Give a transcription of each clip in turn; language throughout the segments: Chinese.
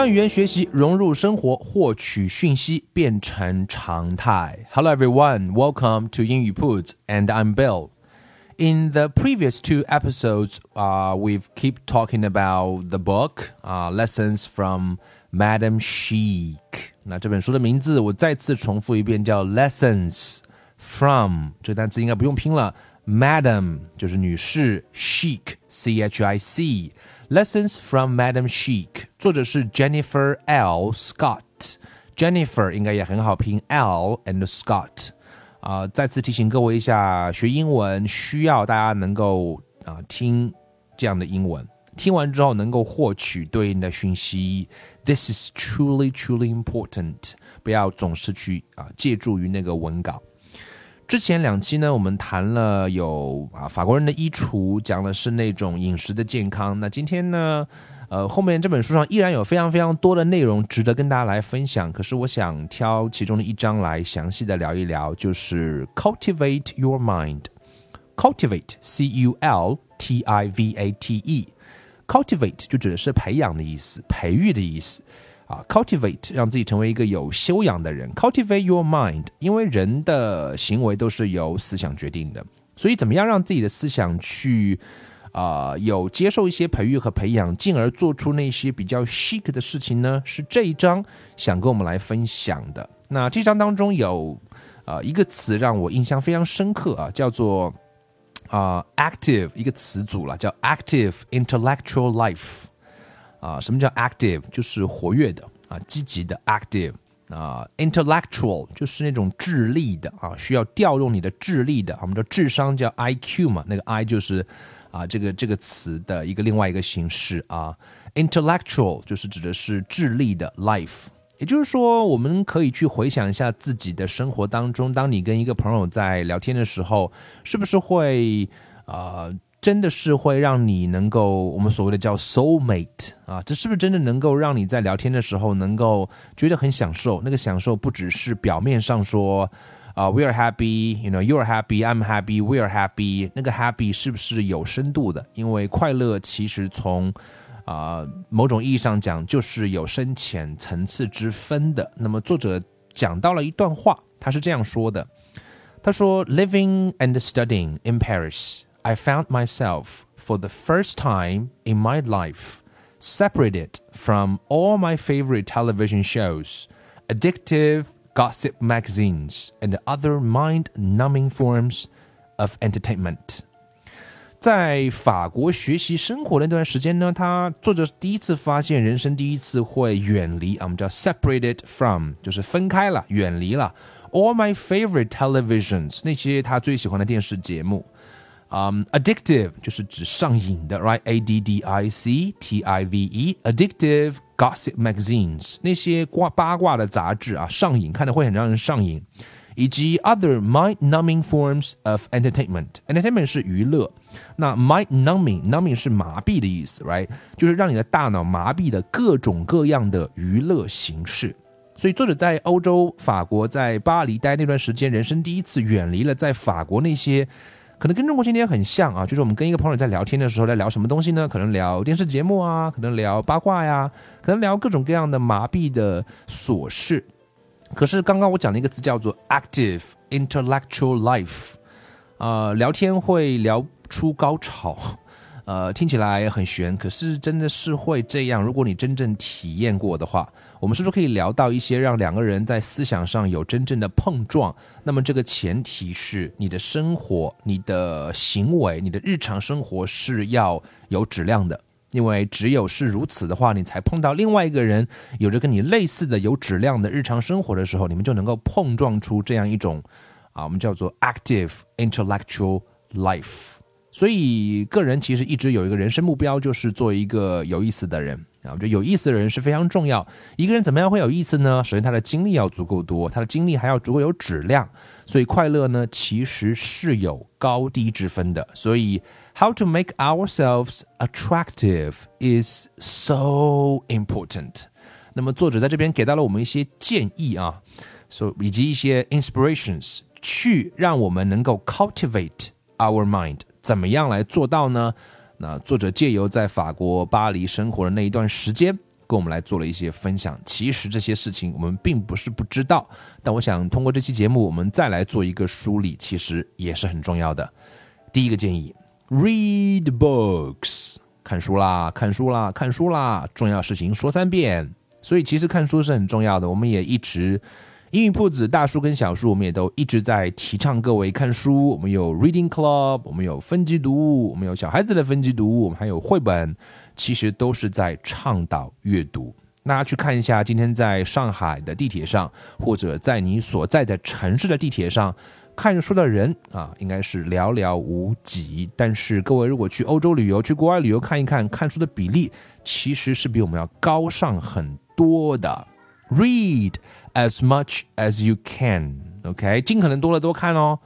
将语言学习融入生活，获取讯息变成常态。Hello everyone, welcome to 英语 Puts, and I'm Bill. In the previous two episodes, uh, we've keep talking about the book, uh, lessons from Madam Chic. 那这本书的名字我再次重复一遍，叫 Lessons from。这个单词应该不用拼了，Madam 就是女士，Chic C H I C。 Lessons from Madam Chic，作者是 Jennifer L. Scott。Jennifer 应该也很好拼，L and Scott。啊，再次提醒各位一下，学英文需要大家能够啊听这样的英文，听完之后能够获取对应的讯息。This is truly, truly important。不要总是去啊借助于那个文稿。之前两期呢，我们谈了有啊法国人的衣橱，讲的是那种饮食的健康。那今天呢，呃，后面这本书上依然有非常非常多的内容值得跟大家来分享。可是我想挑其中的一章来详细的聊一聊，就是 cultivate your mind。cultivate c u l t i v a t e，cultivate 就指的是培养的意思，培育的意思。啊，cultivate 让自己成为一个有修养的人，cultivate your mind，因为人的行为都是由思想决定的，所以怎么样让自己的思想去啊有接受一些培育和培养，进而做出那些比较 chic 的事情呢？是这一章想跟我们来分享的。那这章当中有啊一个词让我印象非常深刻啊，叫做啊 active 一个词组了，叫 active intellectual life。啊，什么叫 active？就是活跃的啊，积极的 active 啊，intellectual 就是那种智力的啊，需要调用你的智力的。我们的智商叫 IQ 嘛，那个 I 就是啊这个这个词的一个另外一个形式啊，intellectual 就是指的是智力的 life。也就是说，我们可以去回想一下自己的生活当中，当你跟一个朋友在聊天的时候，是不是会啊？真的是会让你能够我们所谓的叫 soul mate 啊，这是不是真的能够让你在聊天的时候能够觉得很享受？那个享受不只是表面上说啊，we are happy，you know，you are happy，I'm happy，we are happy，那个 happy 是不是有深度的？因为快乐其实从啊某种意义上讲就是有深浅层次之分的。那么作者讲到了一段话，他是这样说的：他说，living and studying in Paris。I found myself for the first time in my life separated from all my favorite television shows, addictive gossip magazines, and other mind numbing forms of entertainment. 在法国学习生活那段时间呢，他作者第一次发现人生第一次会远离啊，我们叫 separated from，就是分开了，远离了 all my favorite televisions 那些他最喜欢的电视节目。 嗯，addictive 就是指上瘾的，right？A D D I C T I V E，addictive gossip magazines 那些挂八卦的杂志啊，上瘾，看的会很让人上瘾。以及 other mind-numbing forms of entertainment。entertainment 是娱乐，那 mind-numbing，numbing 是麻痹的意思，right？就是让你的大脑麻痹的各种各样的娱乐形式。所以作者在欧洲法国，在巴黎待那段时间，人生第一次远离了在法国那些。可能跟中国今天很像啊，就是我们跟一个朋友在聊天的时候，在聊什么东西呢？可能聊电视节目啊，可能聊八卦呀，可能聊各种各样的麻痹的琐事。可是刚刚我讲了一个词叫做 active intellectual life，啊，聊天会聊出高潮。呃，听起来很玄，可是真的是会这样。如果你真正体验过的话，我们是不是可以聊到一些让两个人在思想上有真正的碰撞？那么这个前提是你的生活、你的行为、你的日常生活是要有质量的，因为只有是如此的话，你才碰到另外一个人有着跟你类似的有质量的日常生活的时候，你们就能够碰撞出这样一种啊，我们叫做 active intellectual life。所以个人其实一直有一个人生目标，就是做一个有意思的人啊。我觉得有意思的人是非常重要。一个人怎么样会有意思呢？首先他的经历要足够多，他的经历还要足够有质量。所以快乐呢，其实是有高低之分的。所以，how to make ourselves attractive is so important。那么作者在这边给到了我们一些建议啊，所以以及一些 inspirations，去让我们能够 cultivate our mind。怎么样来做到呢？那作者借由在法国巴黎生活的那一段时间。跟我们来做了一些分享。其实这些事情我们并不是不知道，但我想通过这期节目，我们再来做一个梳理，其实也是很重要的。第一个建议：read books，看书啦，看书啦，看书啦！重要事情说三遍。所以其实看书是很重要的。我们也一直英语铺子大书跟小书，我们也都一直在提倡各位看书。我们有 reading club，我们有分级读物，我们有小孩子的分级读物，我们还有绘本。其实都是在倡导阅读。大家去看一下，今天在上海的地铁上，或者在你所在的城市的地铁上，看书的人啊，应该是寥寥无几。但是各位如果去欧洲旅游、去国外旅游看一看，看书的比例其实是比我们要高上很多的。Read as much as you can，OK，尽可能多了多看哦。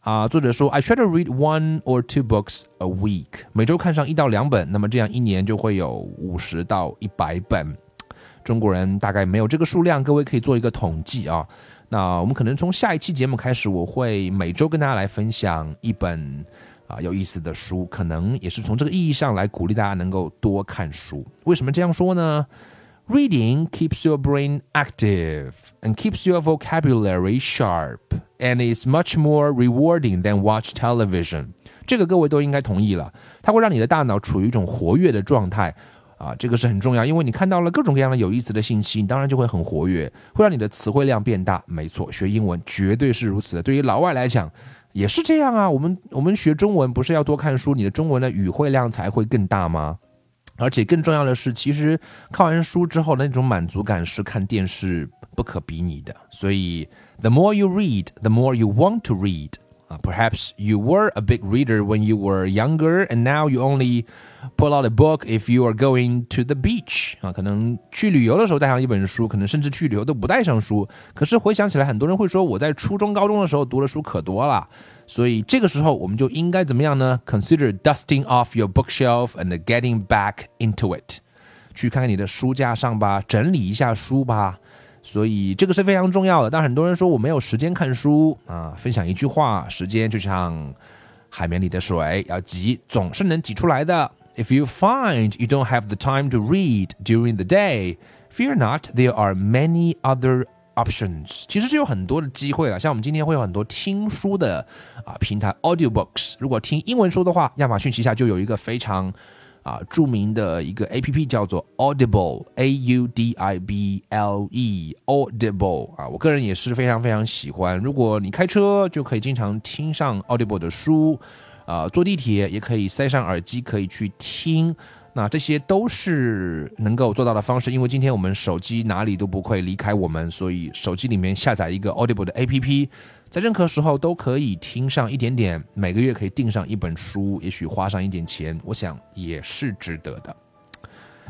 啊，作者说，I try to read one or two books a week，每周看上一到两本，那么这样一年就会有五十到一百本。中国人大概没有这个数量，各位可以做一个统计啊。那我们可能从下一期节目开始，我会每周跟大家来分享一本啊有意思的书，可能也是从这个意义上来鼓励大家能够多看书。为什么这样说呢？Reading keeps your brain active and keeps your vocabulary sharp and is much more rewarding than watch television。这个各位都应该同意了，它会让你的大脑处于一种活跃的状态啊，这个是很重要，因为你看到了各种各样的有意思的信息，你当然就会很活跃，会让你的词汇量变大。没错，学英文绝对是如此的。对于老外来讲也是这样啊。我们我们学中文不是要多看书，你的中文的语汇量才会更大吗？而且更重要的是，其实看完书之后的那种满足感是看电视不可比拟的。所以，the more you read, the more you want to read. 啊，perhaps you were a big reader when you were younger, and now you only pull out a book if you are going to the beach. 啊，可能去旅游的时候带上一本书，可能甚至去旅游都不带上书。可是回想起来，很多人会说，我在初中、高中的时候读的书可多了。所以这个时候我们就应该怎么样呢？Consider dusting off your bookshelf and getting back into it，去看看你的书架上吧，整理一下书吧。所以这个是非常重要的。但很多人说我没有时间看书啊，分享一句话：时间就像海绵里的水，要挤总是能挤出来的。If you find you don't have the time to read during the day, fear not, there are many other options 其实是有很多的机会了，像我们今天会有很多听书的啊平台 audiobooks。如果听英文书的话，亚马逊旗下就有一个非常啊著名的一个 A P P 叫做 Audible，A U D I B L E，Audible 啊，我个人也是非常非常喜欢。如果你开车，就可以经常听上 Audible 的书，啊，坐地铁也可以塞上耳机，可以去听。那这些都是能够做到的方式，因为今天我们手机哪里都不会离开我们，所以手机里面下载一个 Audible 的 APP，在任何时候都可以听上一点点，每个月可以订上一本书，也许花上一点钱，我想也是值得的。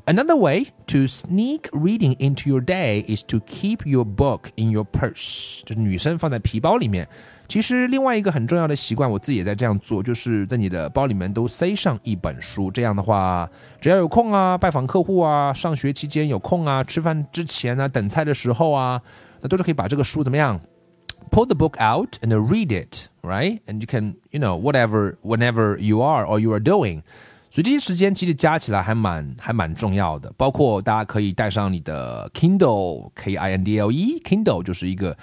Another way to sneak reading into your day is to keep your book in your purse，就是女生放在皮包里面。其实另外一个很重要的习惯，我自己也在这样做，就是在你的包里面都塞上一本书。这样的话，只要有空啊，拜访客户啊，上学期间有空啊，吃饭之前啊，等菜的时候啊，那都是可以把这个书怎么样，pull the book out and read it，right？And you can you know whatever whenever you are or you are doing。所以这些时间其实加起来还蛮还蛮重要的，包括大家可以带上你的 Kindle，K I N D L E，Kindle 就是一个。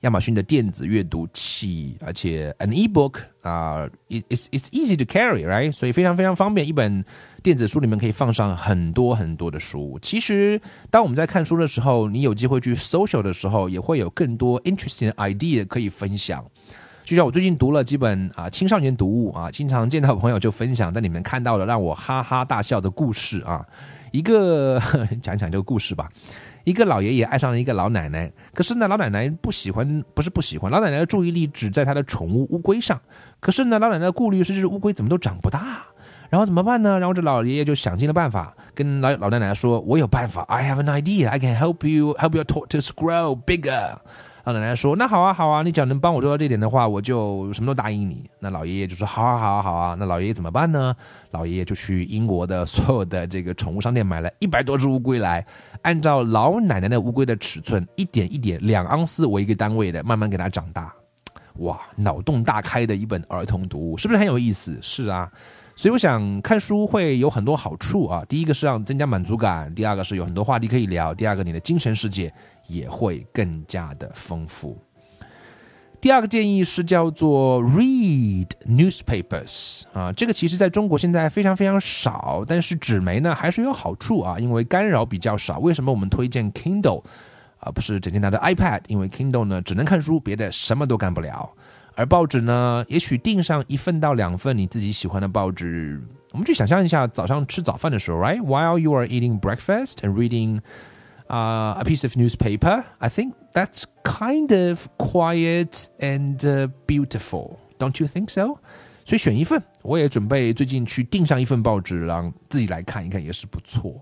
亚马逊的电子阅读器，而且 an ebook 啊，it's it's easy to carry，right？所以非常非常方便。一本电子书里面可以放上很多很多的书。其实，当我们在看书的时候，你有机会去 social 的时候，也会有更多 interesting idea 可以分享。就像我最近读了几本啊青少年读物啊，经常见到朋友就分享在里面看到了让我哈哈大笑的故事啊。一个 讲讲这个故事吧。一个老爷爷爱上了一个老奶奶，可是呢，老奶奶不喜欢，不是不喜欢，老奶奶的注意力只在她的宠物乌龟上。可是呢，老奶奶的顾虑是这只乌龟怎么都长不大，然后怎么办呢？然后这老爷爷就想尽了办法，跟老老奶奶说：“我有办法，I have an idea, I can help you help your tortoise grow bigger。”奶奶说：“那好啊，好啊，你只要能帮我做到这点的话，我就什么都答应你。”那老爷爷就说：“好啊，好啊，好啊。”那老爷爷怎么办呢？老爷爷就去英国的所有的这个宠物商店买了一百多只乌龟来，按照老奶奶的乌龟的尺寸，一点一点，两盎司为一个单位的，慢慢给它长大。哇，脑洞大开的一本儿童读物，是不是很有意思？是啊。所以我想看书会有很多好处啊。第一个是让增加满足感，第二个是有很多话题可以聊，第二个你的精神世界也会更加的丰富。第二个建议是叫做 read newspapers 啊，这个其实在中国现在非常非常少，但是纸媒呢还是有好处啊，因为干扰比较少。为什么我们推荐 Kindle 啊，不是整天拿着 iPad？因为 Kindle 呢只能看书，别的什么都干不了。而报纸呢，也许订上一份到两份你自己喜欢的报纸。我们去想象一下，早上吃早饭的时候，right？While you are eating breakfast and reading uh, a piece of newspaper, I think that's kind of quiet and uh, beautiful. Don't you think so? 所以选一份，我也准备最近去订上一份报纸，让自己来看一看，也是不错。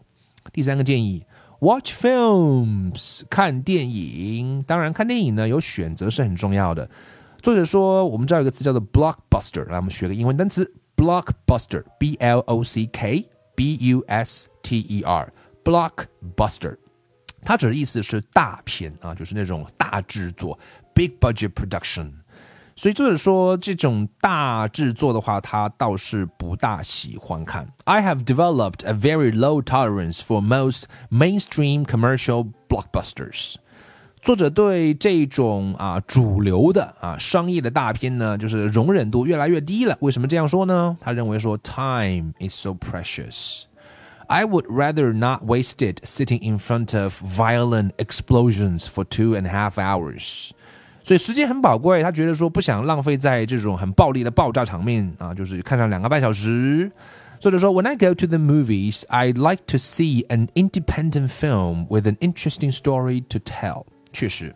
第三个建议，watch films，看电影。当然，看电影呢有选择是很重要的。作者说，我们知道有个词叫做 blockbuster，来我们学个英文单词 blockbuster，b l o c k b u s t e r，blockbuster， 它指的意思是大片啊，就是那种大制作 big budget production。所以作者说，这种大制作的话，他倒是不大喜欢看。I have developed a very low tolerance for most mainstream commercial blockbusters。作者对这种啊主流的啊商业的大片呢，就是容忍度越来越低了。为什么这样说呢？他认为说，time is so precious. I would rather not waste it sitting in front of violent explosions for two and a half hours. 所以时间很宝贵，他觉得说不想浪费在这种很暴力的爆炸场面啊，就是看上两个半小时。作者说，When I go to the movies, I like to see an independent film with an interesting story to tell. 确实，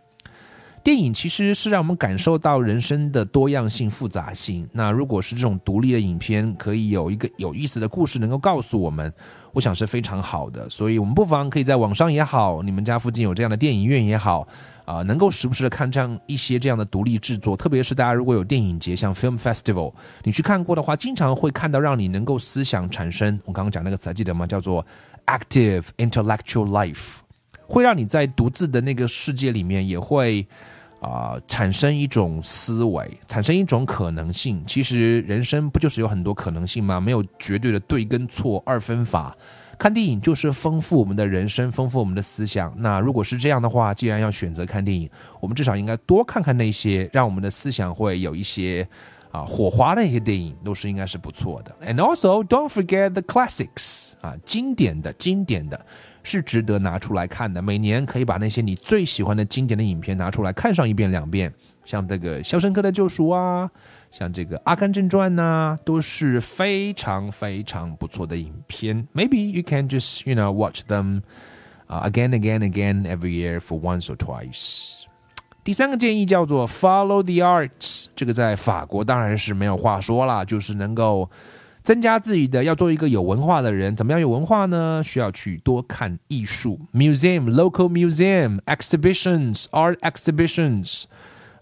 电影其实是让我们感受到人生的多样性、复杂性。那如果是这种独立的影片，可以有一个有意思的故事能够告诉我们， 我想是非常好的。所以，我们不妨可以在网上也好，你们家附近有这样的电影院也好，啊，能够时不时的看这样一些这样的独立制作。特别是大家如果有电影节，像 Film Festival，你去看过的话，经常会看到让你能够思想产生。我刚刚讲那个词还记得吗？叫做 Active Intellectual Life。会让你在独自的那个世界里面，也会啊产生一种思维，产生一种可能性。其实人生不就是有很多可能性吗？没有绝对的对跟错二分法。看电影就是丰富我们的人生，丰富我们的思想。那如果是这样的话，既然要选择看电影，我们至少应该多看看那些让我们的思想会有一些啊火花的一些电影，都是应该是不错的。And also don't forget the classics 啊，经典的经典的。是值得拿出来看的。每年可以把那些你最喜欢的经典的影片拿出来看上一遍两遍，像这个《肖申克的救赎》啊，像这个《阿甘正传》呐，都是非常非常不错的影片。Maybe you can just you know watch them again, again, again every year for once or twice。第三个建议叫做 Follow the arts，这个在法国当然是没有话说了，就是能够。增加自己的，要做一个有文化的人。怎么样有文化呢？需要去多看艺术，museum、local museum、exhibitions、art exhibitions。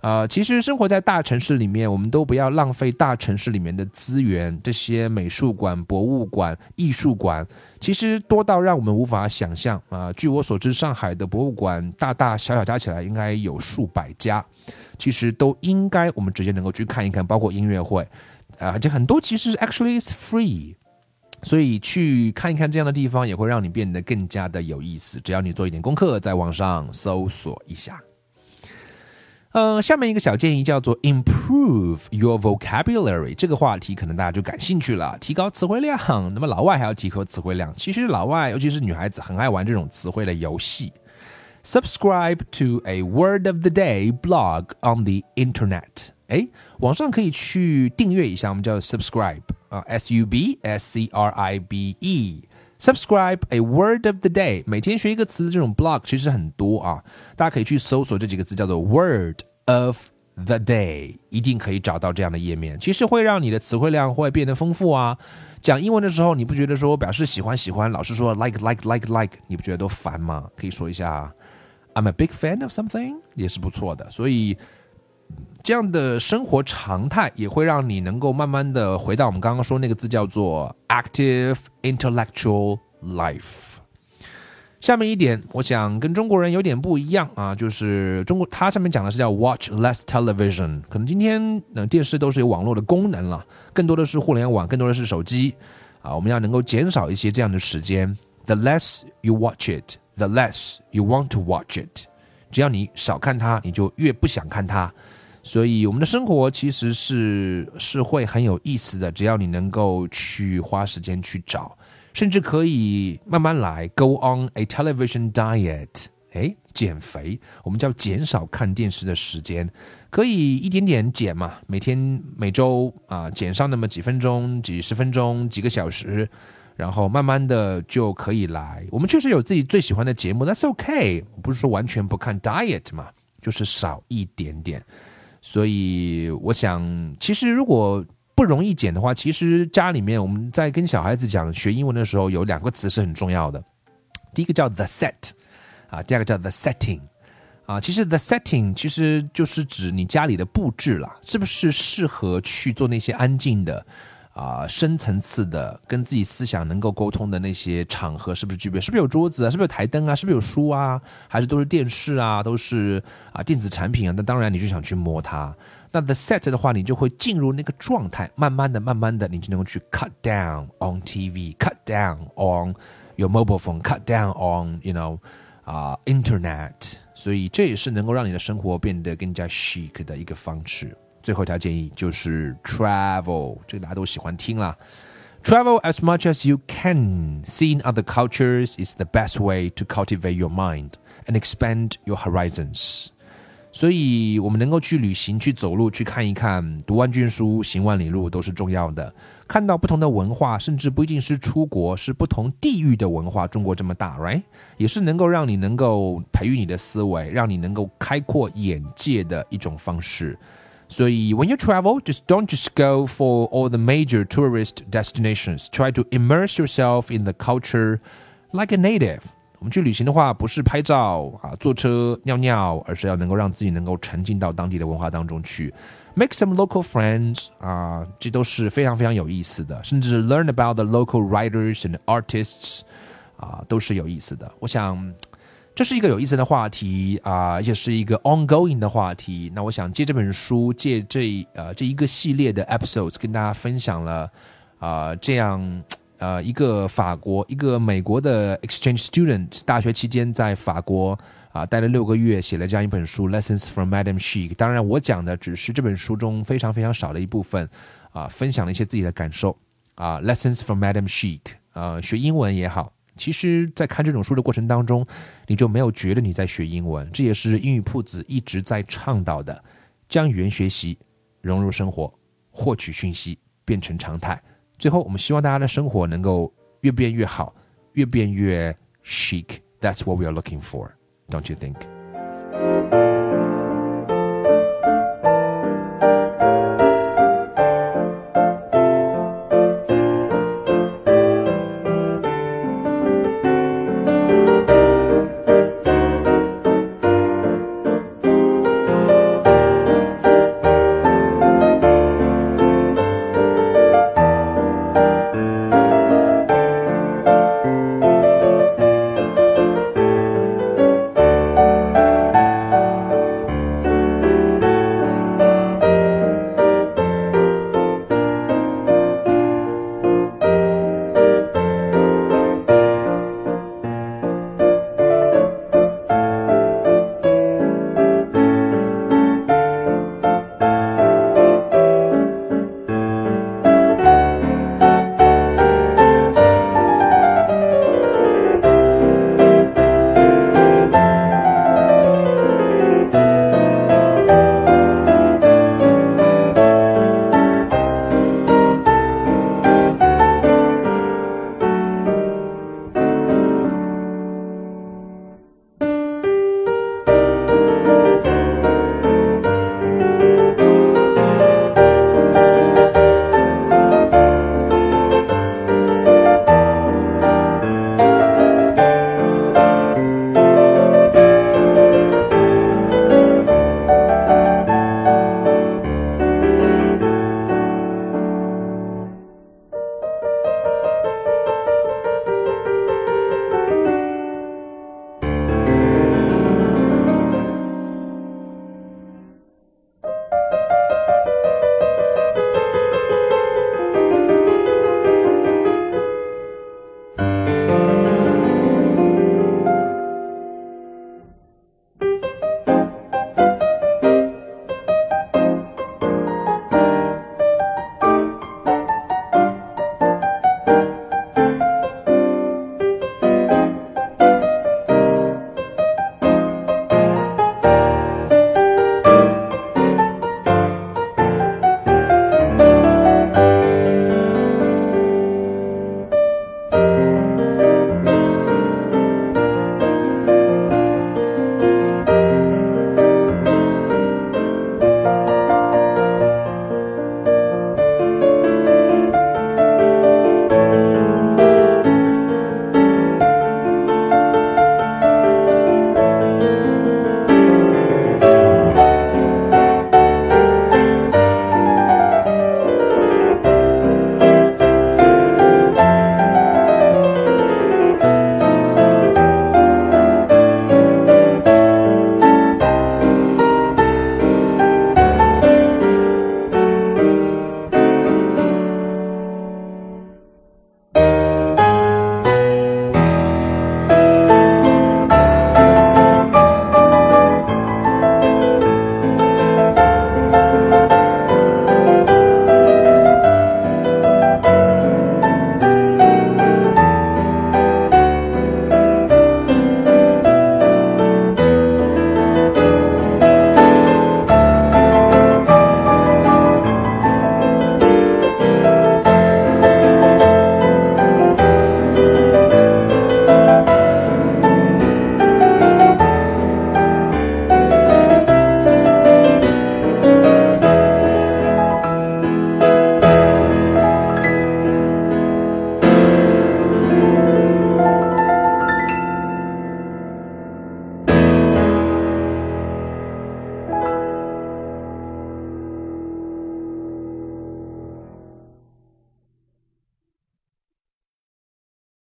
呃，其实生活在大城市里面，我们都不要浪费大城市里面的资源。这些美术馆、博物馆、艺术馆，其实多到让我们无法想象啊！据我所知，上海的博物馆大大小小加起来应该有数百家，其实都应该我们直接能够去看一看，包括音乐会。啊，这很多其实是 actually is free，所以去看一看这样的地方也会让你变得更加的有意思。只要你做一点功课，在网上搜索一下。呃，下面一个小建议叫做 improve your vocabulary，这个话题可能大家就感兴趣了，提高词汇量。那么老外还要提高词汇量，其实老外尤其是女孩子很爱玩这种词汇的游戏。Subscribe to a word of the day blog on the internet。哎，网上可以去订阅一下，我们叫 subscribe 啊，s u b s c r i b e Subscribe a word of the day，每天学一个词的，这种 blog 其实很多啊，大家可以去搜索这几个字，叫做 word of the day，一定可以找到这样的页面。其实会让你的词汇量会变得丰富啊。讲英文的时候，你不觉得说表示喜欢喜欢，老是说 like like like like，你不觉得都烦吗？可以说一下 I'm a big fan of something，也是不错的。所以这样的生活常态也会让你能够慢慢的回到我们刚刚说那个字叫做 active intellectual life。下面一点，我想跟中国人有点不一样啊，就是中国它上面讲的是叫 watch less television，可能今天呢电视都是有网络的功能了，更多的是互联网，更多的是手机啊，我们要能够减少一些这样的时间。The less you watch it, the less you want to watch it。只要你少看它，你就越不想看它。所以我们的生活其实是是会很有意思的，只要你能够去花时间去找。甚至可以慢慢来，Go on a television diet，哎，减肥，我们叫减少看电视的时间，可以一点点减嘛，每天、每周啊，减上那么几分钟、几十分钟、几个小时，然后慢慢的就可以来。我们确实有自己最喜欢的节目，That's OK，不是说完全不看 diet 嘛，就是少一点点。所以我想，其实如果不容易减的话，其实家里面我们在跟小孩子讲学英文的时候，有两个词是很重要的。第一个叫 the set，啊，第二个叫 the setting，啊，其实 the setting 其实就是指你家里的布置了，是不是适合去做那些安静的。啊，深层次的跟自己思想能够沟通的那些场合，是不是具备？是不是有桌子啊？是不是有台灯啊？是不是有书啊？还是都是电视啊？都是啊电子产品啊？那当然你就想去摸它。那 the set 的话，你就会进入那个状态，慢慢的、慢慢的，你就能够去 cut down on TV，cut down on your mobile phone，cut down on you know 啊 internet。所以这也是能够让你的生活变得更加 chic 的一个方式。最后一条建议就是 travel，这个大家都喜欢听啦。Travel as much as you can. Seeing other cultures is the best way to cultivate your mind and expand your horizons. 所以，我们能够去旅行、去走路、去看一看，读万卷书、行万里路都是重要的。看到不同的文化，甚至不一定是出国，是不同地域的文化。中国这么大，right？也是能够让你能够培育你的思维，让你能够开阔眼界的一种方式。所以，when you travel, just don't just go for all the major tourist destinations. Try to immerse yourself in the culture like a native. 我们去旅行的话，不是拍照啊、坐车、尿尿，而是要能够让自己能够沉浸到当地的文化当中去，make some local friends 啊，这都是非常非常有意思的。甚至 learn about the local writers and artists 啊，都是有意思的。我想。 这是一个有意思的话题啊，而且是一个 ongoing 的话题。那我想借这本书，借这呃这一个系列的 episodes，跟大家分享了啊这样呃一个法国一个美国的 exchange student，大学期间在法国啊待了六个月，写了这样一本书 Lessons from Madame Chic。当然，我讲的只是这本书中非常非常少的一部分啊，分享了一些自己的感受啊，Lessons from Madame Chic，呃，学英文也好。其实，在看这种书的过程当中，你就没有觉得你在学英文。这也是英语铺子一直在倡导的，将语言学习融入生活，获取讯息变成常态。最后，我们希望大家的生活能够越变越好，越变越 chic。That's what we are looking for, don't you think?